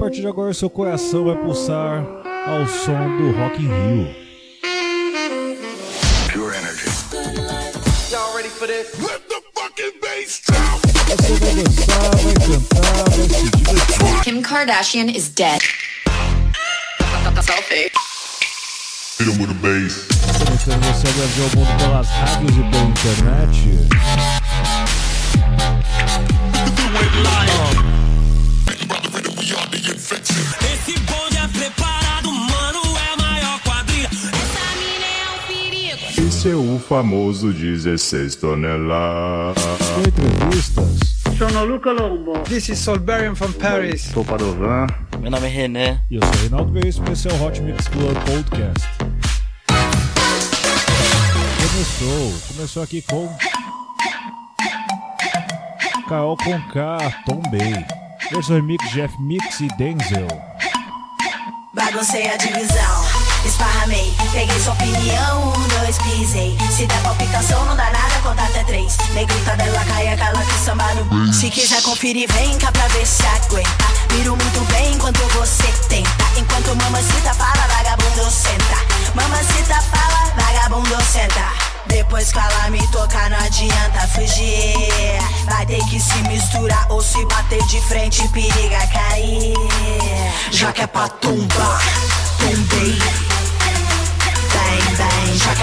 partir de agora seu coração vai pulsar ao som do Rock in Rio. Pure energy. Y'all ready for this? Let the fucking bass drop. Você vai dançar, vai cantar, vai se divertir. Kim Kardashian is dead. Selfie. Hit 'em with a bass. Conectando você ao Brasil ao mundo pelas rádios e pela internet. Esse famoso 16 toneladas. Entrevistas Sono Luca Lombo. This is Solberian from Paris. Sou Padovan. Meu nome é René. e eu sou o Reinaldo e esse é o Hot Mix Club Podcast. Começou, começou aqui com Carol Conká, Tom Bay, versão remix Jeff Mix e Denzel. Baguncei a divisão, esparramei, peguei sua opinião, um, dois, pisei. Se der palpitação, não dá nada, conta até três. Negrita dela cai, aquela que samba no. Se quiser conferir, vem cá pra ver se aguenta. Miro muito bem enquanto você tenta. Enquanto mamacita fala, vagabundo senta. Mamacita fala, vagabundo senta. Depois que ela me tocar, não adianta fugir. Vai ter que se misturar ou se bater de frente, periga cair. Já que é pra tumbar, tumbei. Bang, bang, já que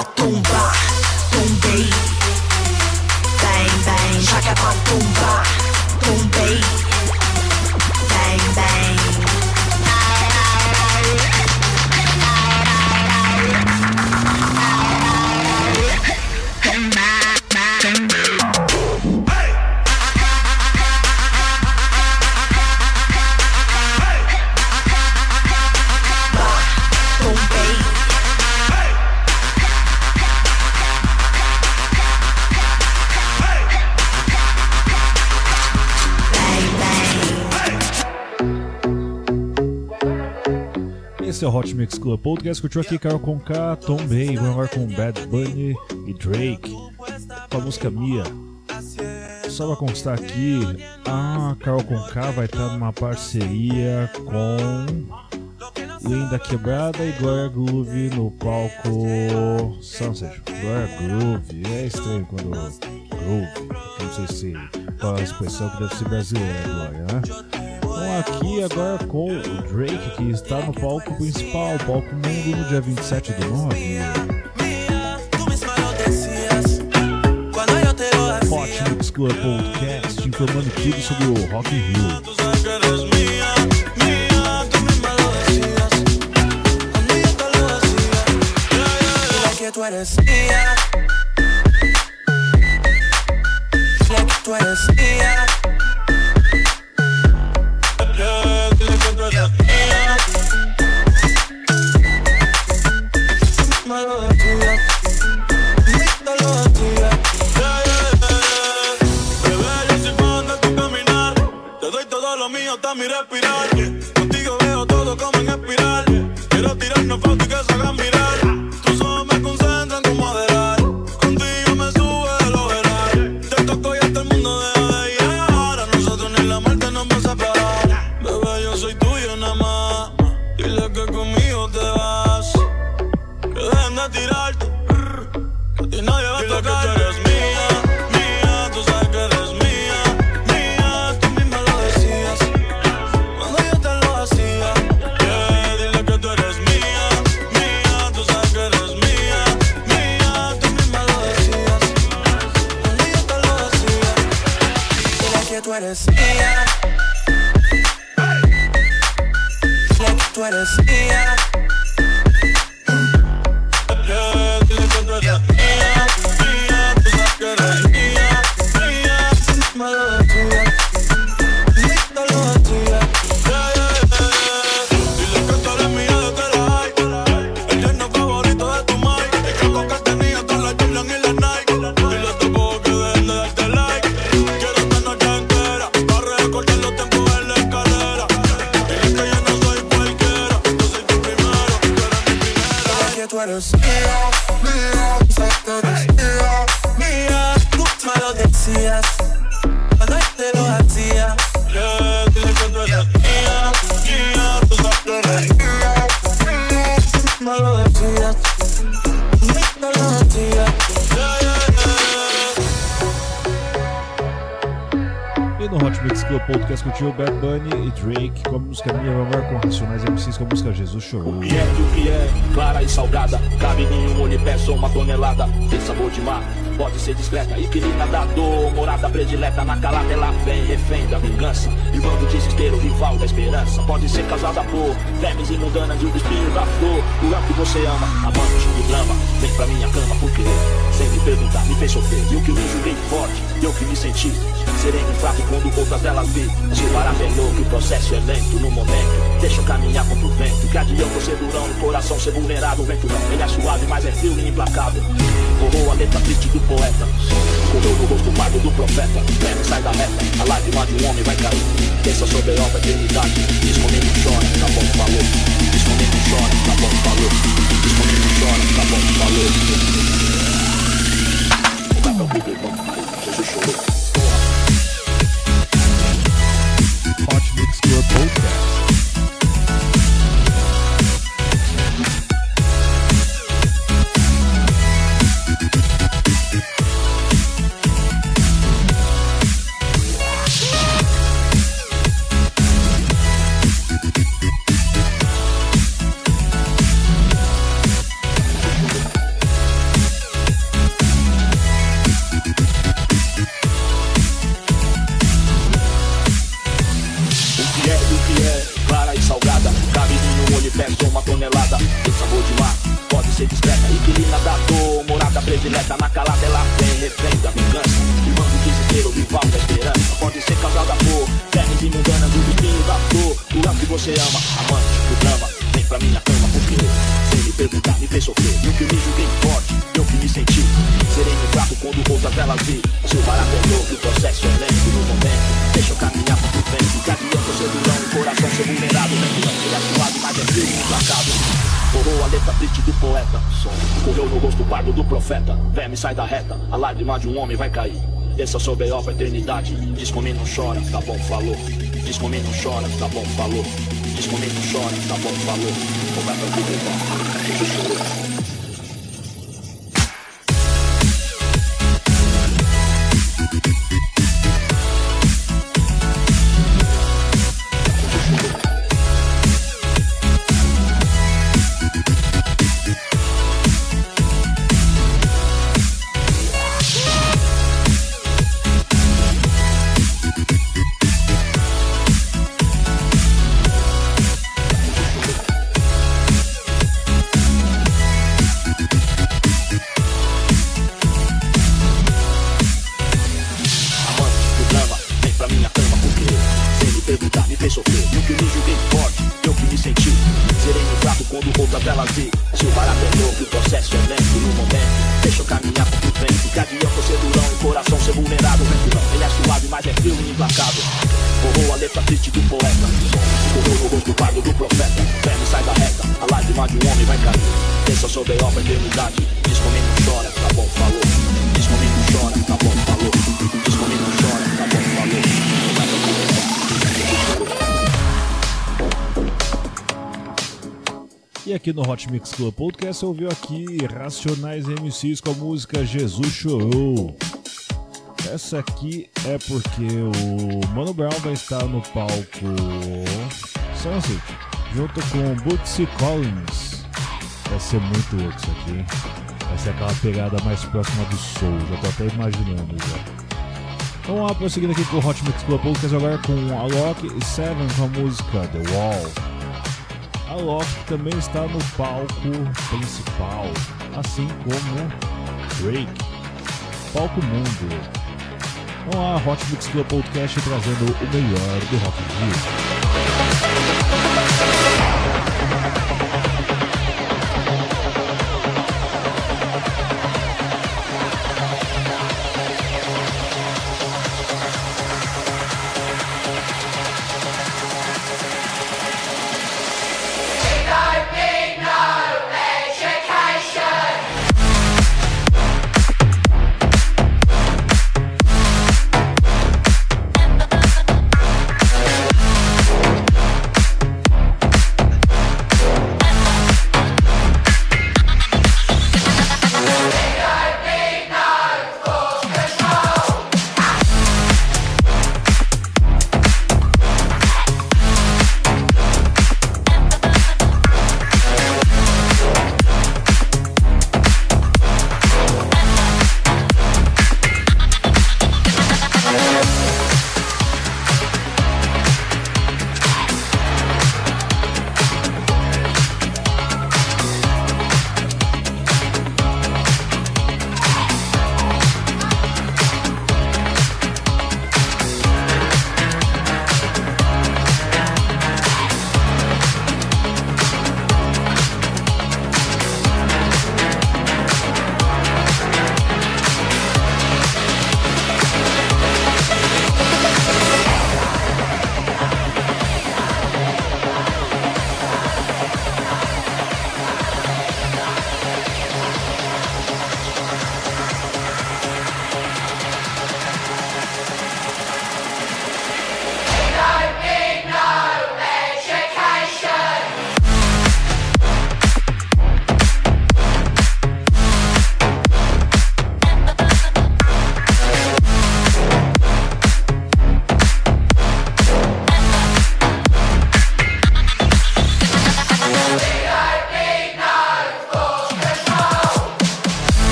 pra tumbar, Mix Club Podcast. Curtiu aqui Carol Conká, Tom Bay, vamos agora com Bad Bunny e Drake. com a música Mia. Só pra constar aqui, a Carol Conká vai estar numa parceria com Linda Quebrada e Glória Groove no palco Sunset. Glória Groove, é estranho quando Groove, não sei se qual a expressão que deve ser brasileira Glória, né? Aqui agora com o Drake que está no palco principal, palco mundo no dia 27 do 9. Tú misma lo decías cuando yo te lo hacía. Hot Mix Club Podcast informando tudo sobre o Rock in Rio. Eres mía, mía, tú misma lo com a música Jesus Chorou. E é que o que é, clara e salgada Cabe em um universo uma tonelada. Tem sabor de mar, pode ser discreta Equilíbrio da dor, morada predileta Na calada ela vem, refém da vingança. Irmão do desespero, rival da esperança. Pode ser causada por vermes imundanas E o espinho da flor, o ar que você ama Amante do drama, vem pra minha cama Porque sem me perguntar, me fez sofrer. E o que me julguei forte, eu que me senti. Sereno e fraco quando outras delas vi. Se parar louco, o processo é lento no momento. Deixa eu caminhar o vento Que adianta eu ser durão, no coração ser vulnerável vento não, ele é suave, mas é frio e implacável. Corrou a letra triste do poeta. Correu no rosto pardo do profeta. Leve, sai da meta, a lágrima de um homem vai cair. Pensa sobre a obra eternidade Diz comigo, chora, tá bom, falou. Comigo, chora, tá bom, falou. Comigo, chora, tá bom, falou. O papel Jesus chorou eternidade. Diz comigo não chora, tá bom, falou. Diz comigo não chora, tá bom, falou. No Hot Mix Club Podcast você ouviu aqui Racionais MCs com a música Jesus Chorou. Essa aqui é porque o Mano Brown vai estar no palco Sunset junto com Bootsy Collins. Vai ser muito louco isso aqui? Vai ser aquela pegada mais próxima do soul, já tô até imaginando já. Vamos lá, prosseguindo aqui com o Hot Mix Club Podcast agora com Alok e Seven com a música The Wall. A Loki também está no palco principal, assim como Drake. Palco Mundo. Vamos lá, Hot Mix Club Podcast trazendo o melhor do Rock.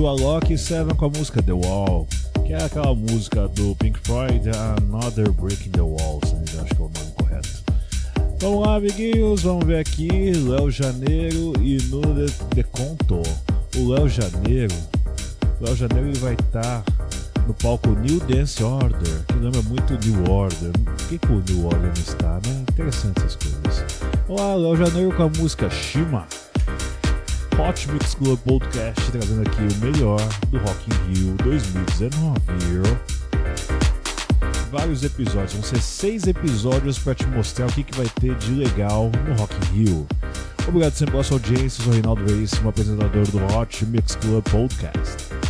Podcast, você curtiu a Loki 7 com a música The Wall, que é aquela música do Pink Floyd, Another Brick in the Wall, se acho que é o nome correto. Vamos lá, amiguinhos, vamos ver aqui, Léo Janeiro e no Deconto. O Léo Janeiro, Léo Janeiro ele vai estar no palco New Dance Order, que lembra muito New Order. Por que, que o New Order não está, né? Interessante essas coisas. Olá, Léo Janeiro com a música Shima. Hot Mix Club Podcast trazendo aqui o melhor do Rock in Rio 2019. Vários episódios, vão ser seis episódios para te mostrar o que, que vai ter de legal no Rock in Rio. Obrigado sempre pela sua audiência, eu sou o Reinaldo Veríssimo, apresentador do Hot Mix Club. Podcast.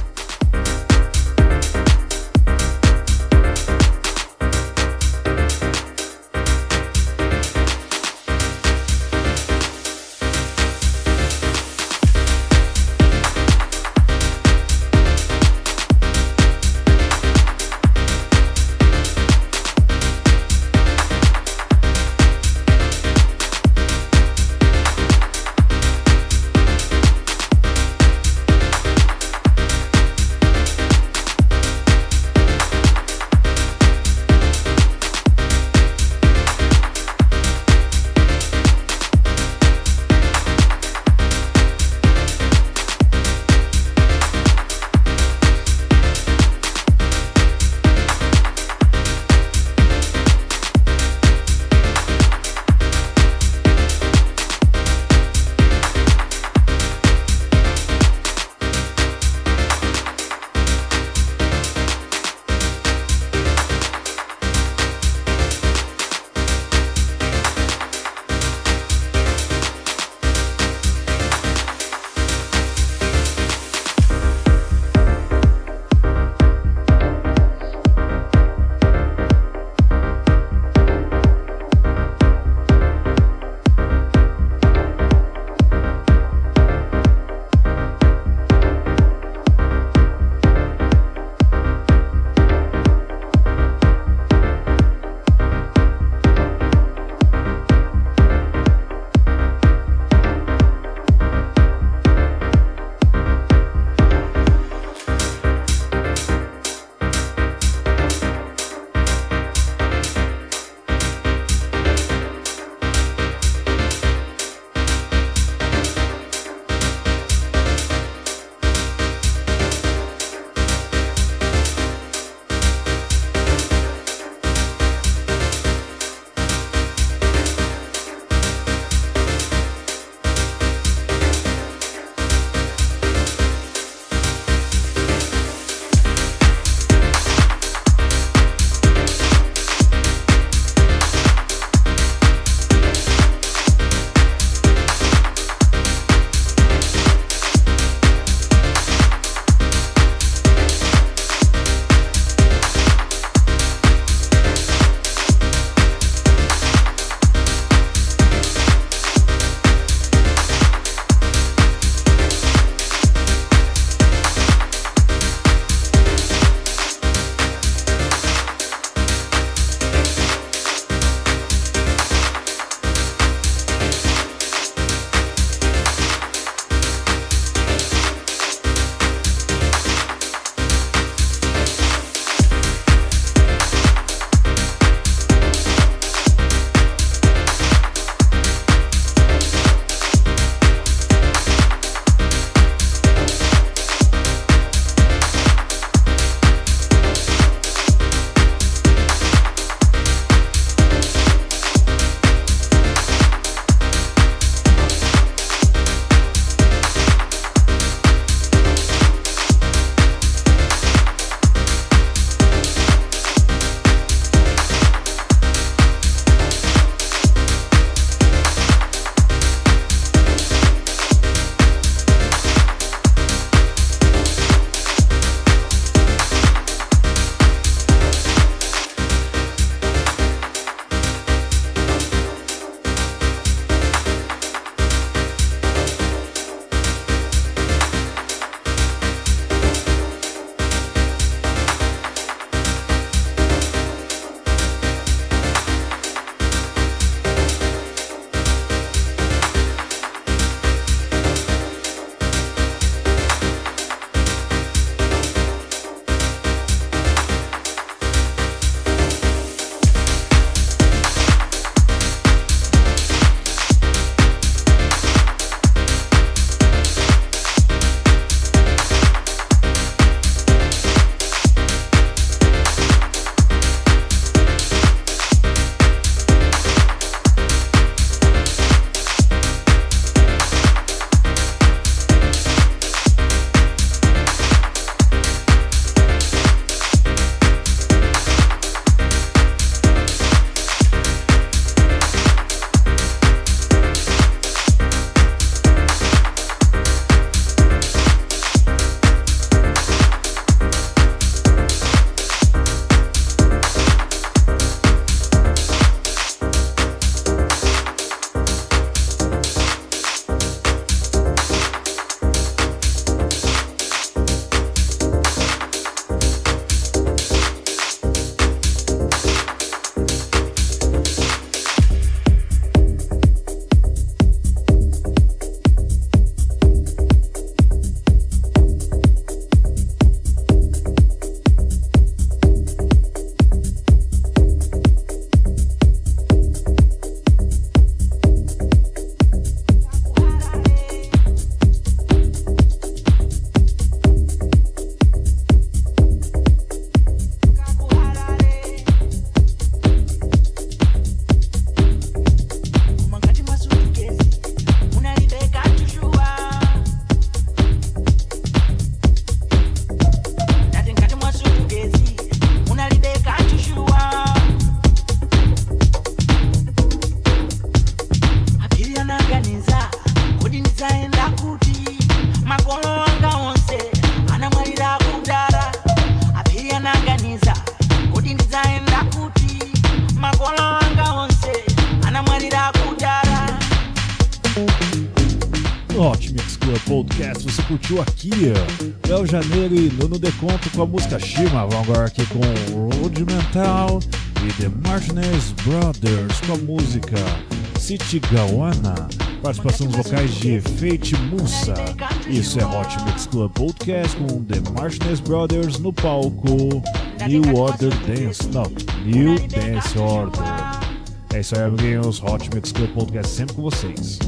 Música Shima. Vamos agora aqui com Rudimental e The Martinez Brothers com a música City Gawana. Participações vocais de Fate Musa. Isso é Hot Mix Club Podcast com The Martinez Brothers no palco New Order Dance. Não, New Dance Order. É isso aí, amiguinhos. Hot Mix Club Podcast sempre com vocês.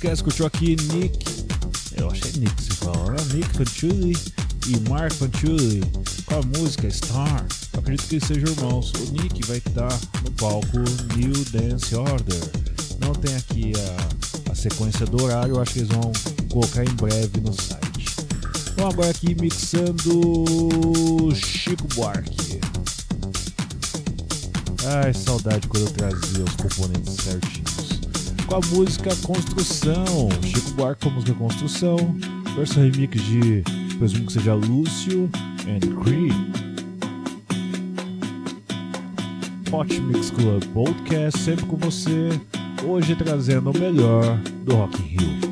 Podcast curtiu aqui Nick. Eu achei Nick se fala, né? Nick Fanciulli e Mark Fanciulli com a música Star. Eu acredito que eles sejam irmãos. O Nick vai estar no palco New Dance Order. Não tem aqui a, a sequência do horário, eu acho que eles vão colocar em breve no site. Então agora aqui mixando Chico Buarque. Ai, saudade quando eu trazia os componentes certinhos. Com a música Construção, Chico Buarque com a música Construção, versão remix de, presumo que seja Lúcio and Cree. Hot Mix Club Podcast, sempre com você, hoje trazendo o melhor do Rock in Rio.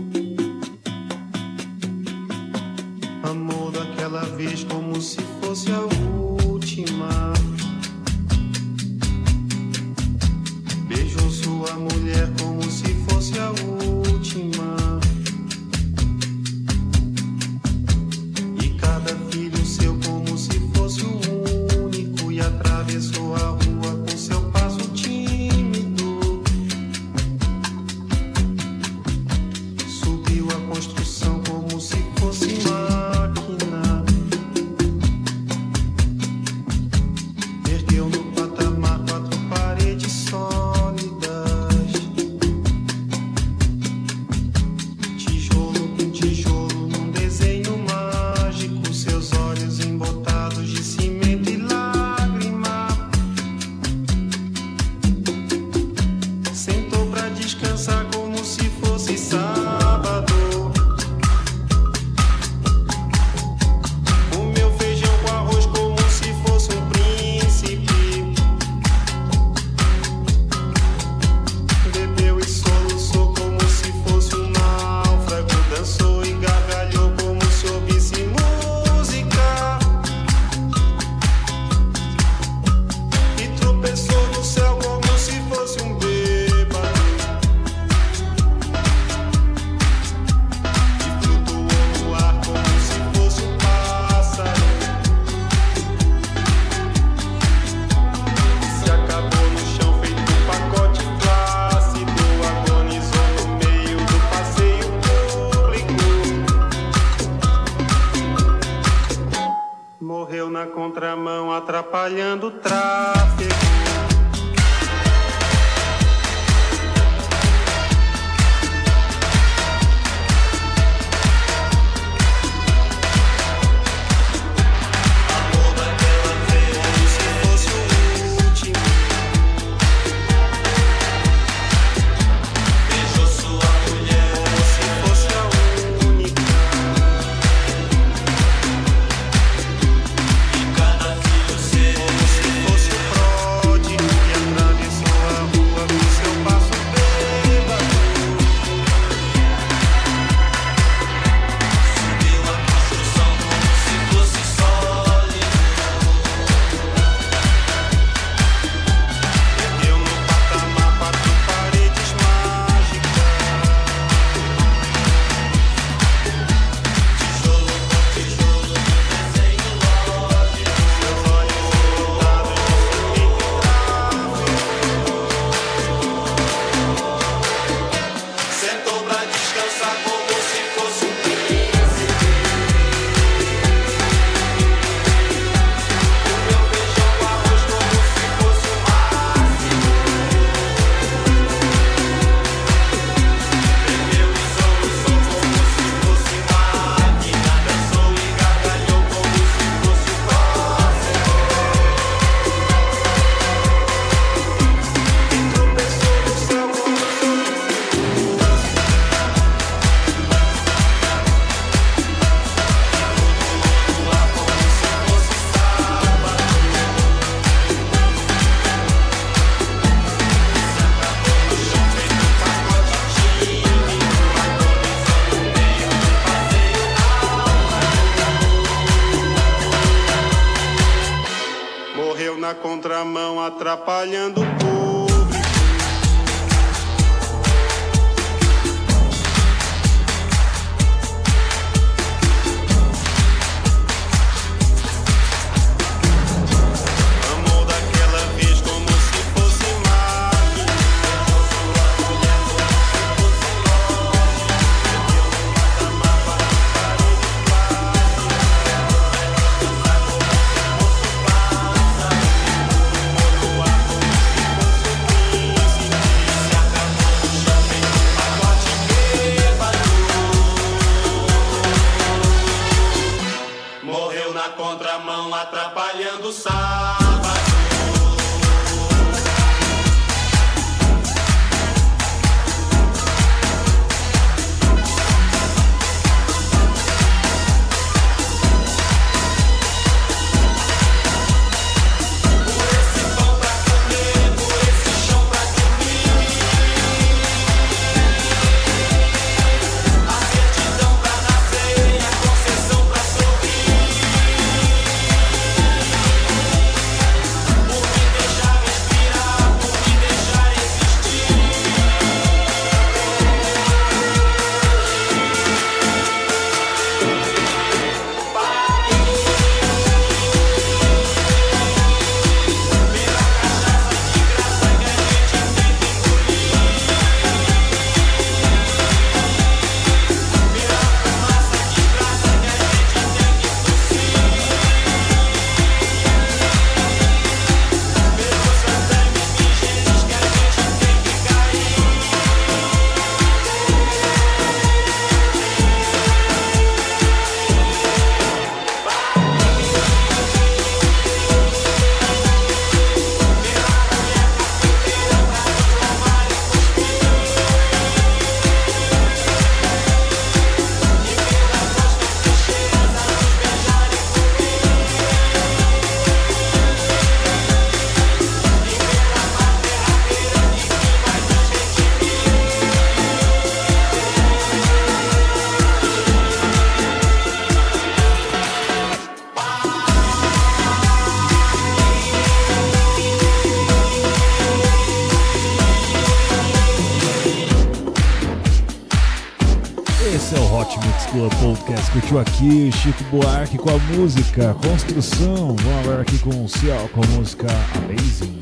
Esse é o Hot Mix Club Podcast. Curtiu aqui Chico Buarque com a música Construção. Vamos agora aqui com o Cial com a música Amazing.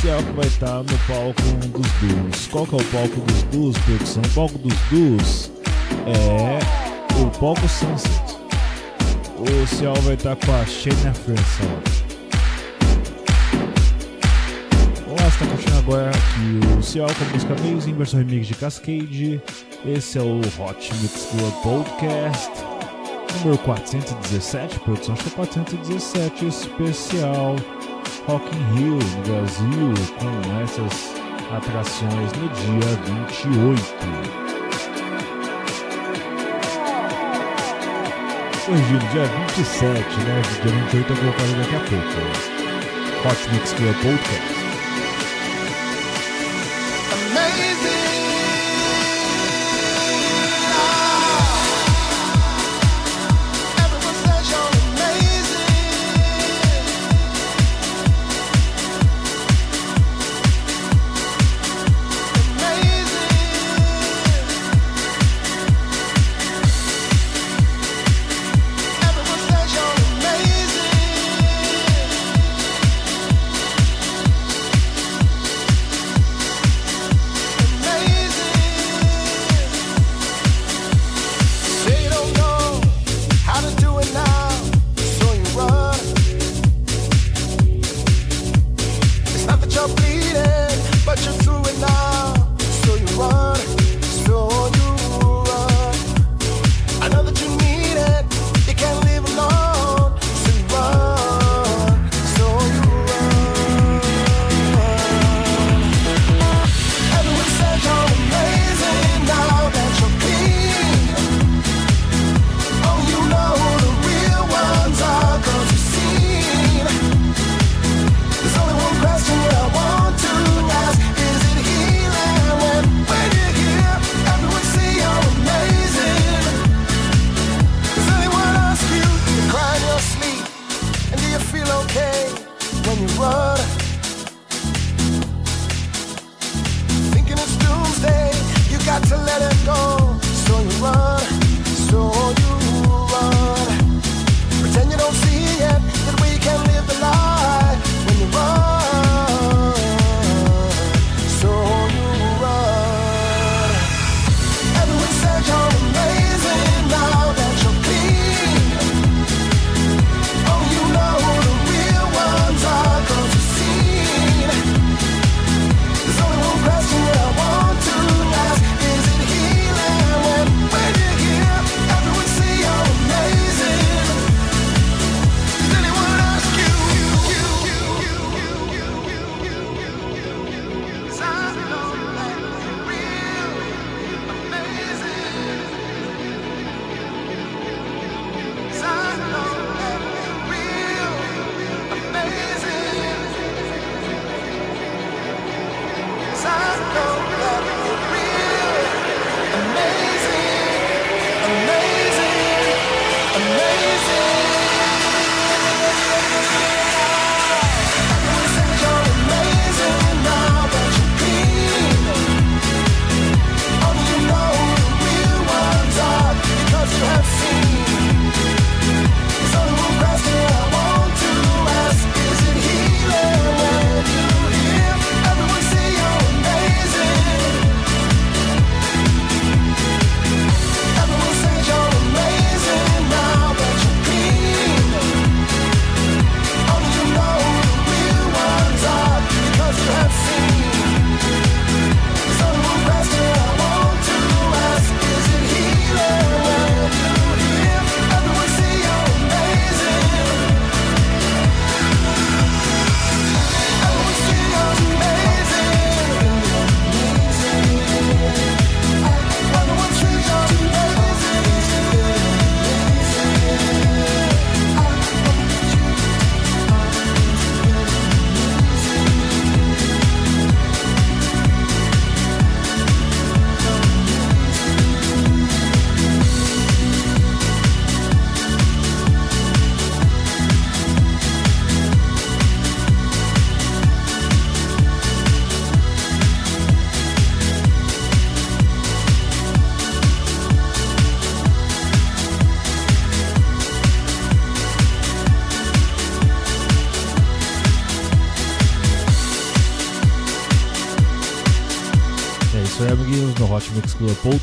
Cial que vai estar no palco dos Duos. Qual que é o palco dos Duos, produção? O palco dos Duos é o palco Sunset. O Cial vai estar com a Shania Francis. Olá, está curtindo agora aqui o Cial com a música Amazing, versão remix de Cascade. Esse é o Hot Mix Club Podcast, número 417, produção acho que é 417, especial Rock in Rio no Brasil, com essas atrações no dia 28. corrigido, dia 27, né? Dia 28 eu vou fazer daqui a pouco. Hot Mix Club Podcast.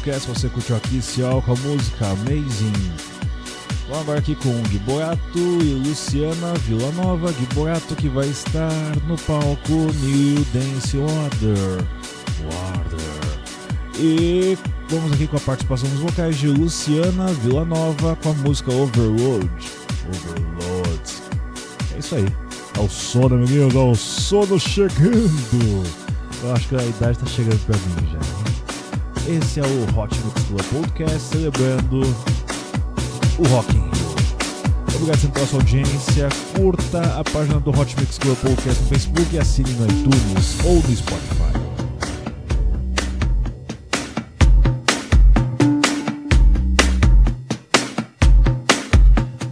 Podcast. Você curtiu aqui Cial com a música Amazing. Vamos agora aqui com Gui Boiato e Luciana Villanova. Gui Boiato que vai estar no palco New Dance Order. Water. E vamos aqui com a participação dos vocais de Luciana Vila Nova com a música Overload. Overload. É isso aí. É o sono, amiguinhos, ao é sono chegando. Eu acho que a idade tá chegando pra mim já. Esse é o Hot Mix Club Podcast celebrando o Rock in Rio. Obrigado pela sua audiência. Curta a página do Hot Mix Club Podcast no Facebook e assine no iTunes ou no Spotify.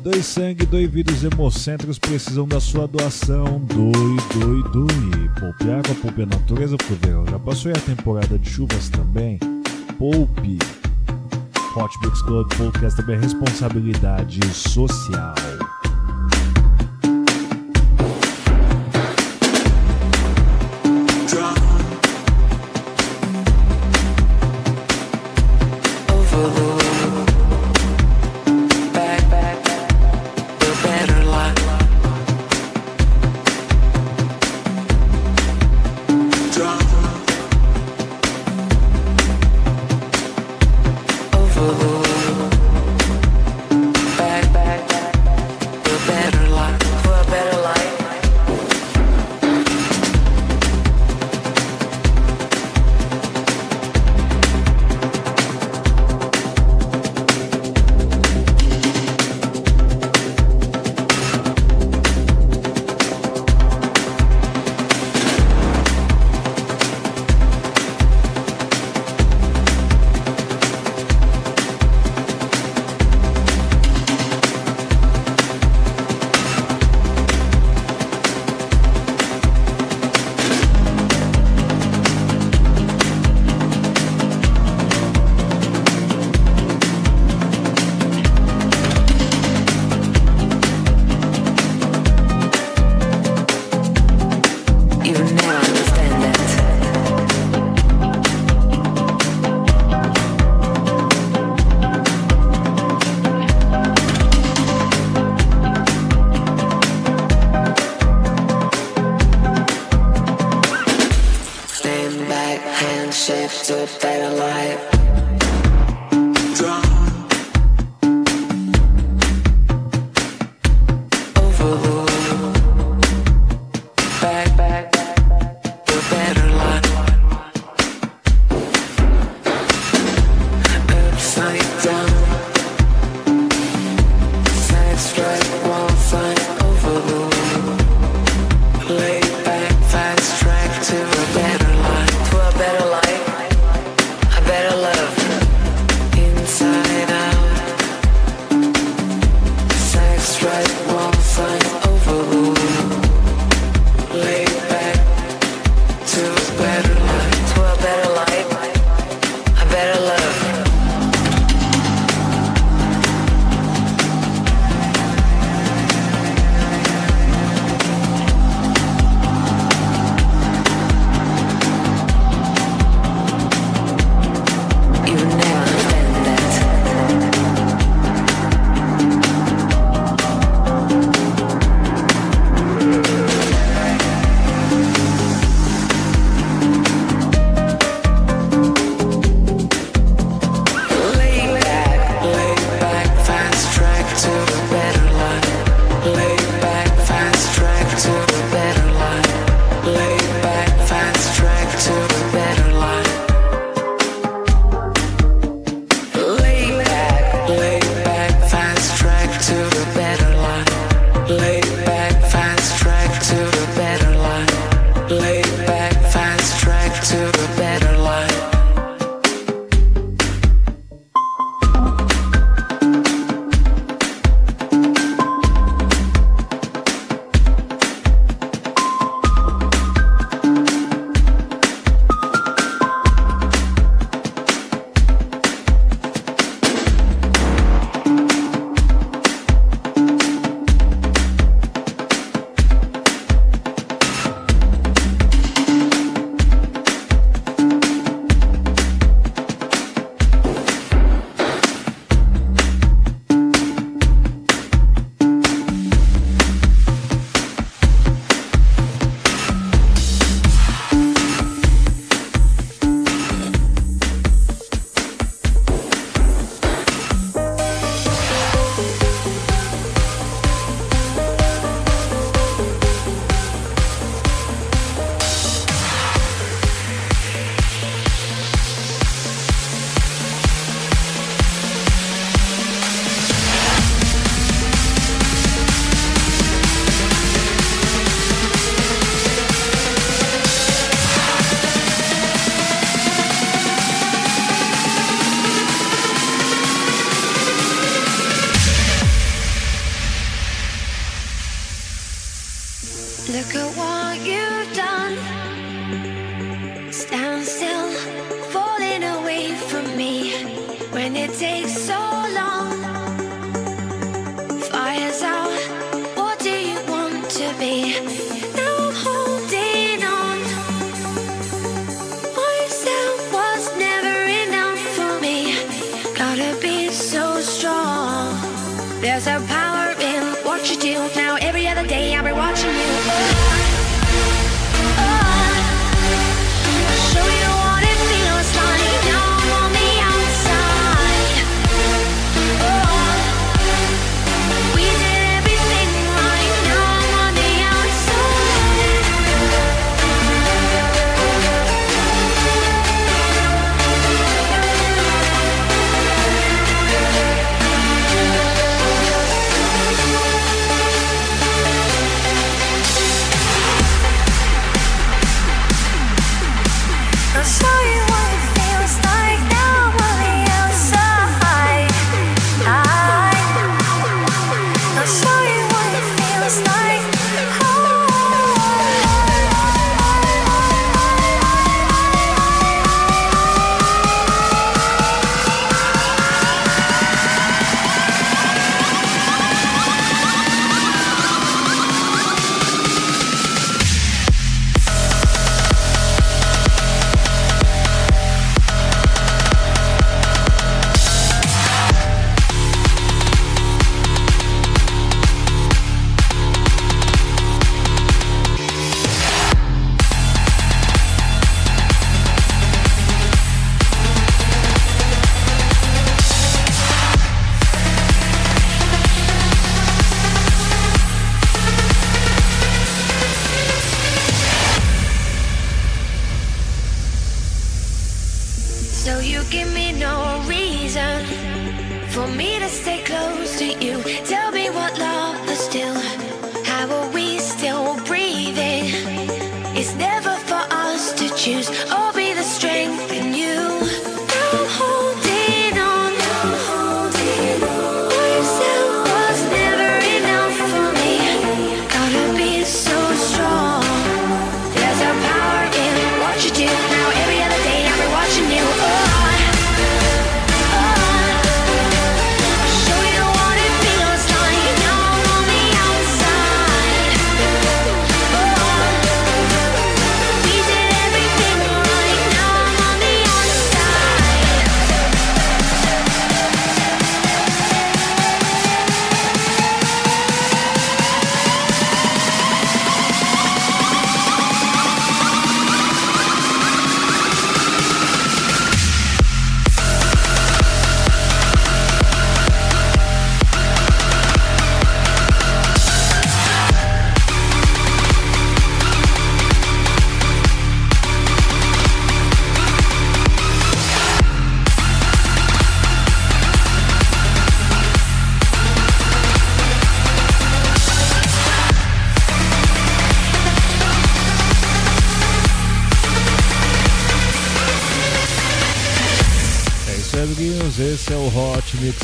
Doe sangue, doe vidros hemocêntricos precisam da sua doação. Doe, doe, doe. Poupe água, poupe a natureza, porque o verão já passou e a temporada de chuvas também. Poupe. Hot Mix Club Podcast também é responsabilidade social.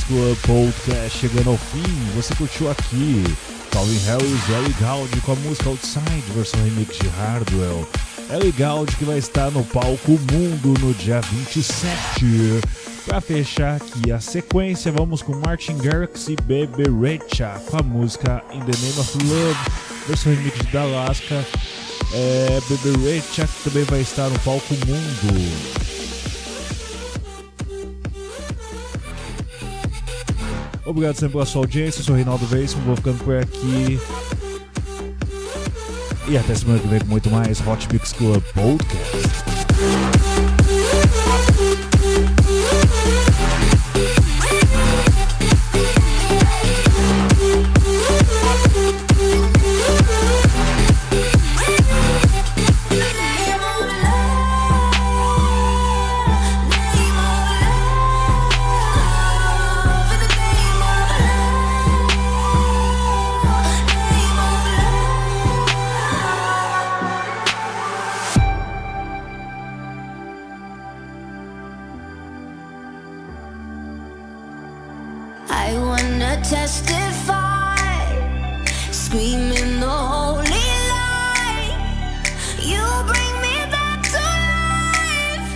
Mix Club Podcast chegando ao fim. Você curtiu aqui Calvin Harris e Ellie Gould com a música Outside, versão remix de Hardwell. Ellie Gould que vai estar no palco Mundo no dia 27. Pra fechar aqui a sequência, vamos com Martin Garrix e Bebe Rexha com a música In the Name of Love, versão remix de Dalaska. É, Bebe Rexha que também vai estar no palco Mundo. Obrigado sempre pela sua audiência. Eu sou Reinaldo Veríssimo, vou ficando por aqui. E até semana que vem com muito mais Hot Mix Club Podcast. I wanna testify, screaming the holy. You bring me back to life,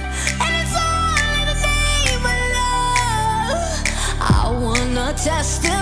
and it's all in the name of love. I wanna testify.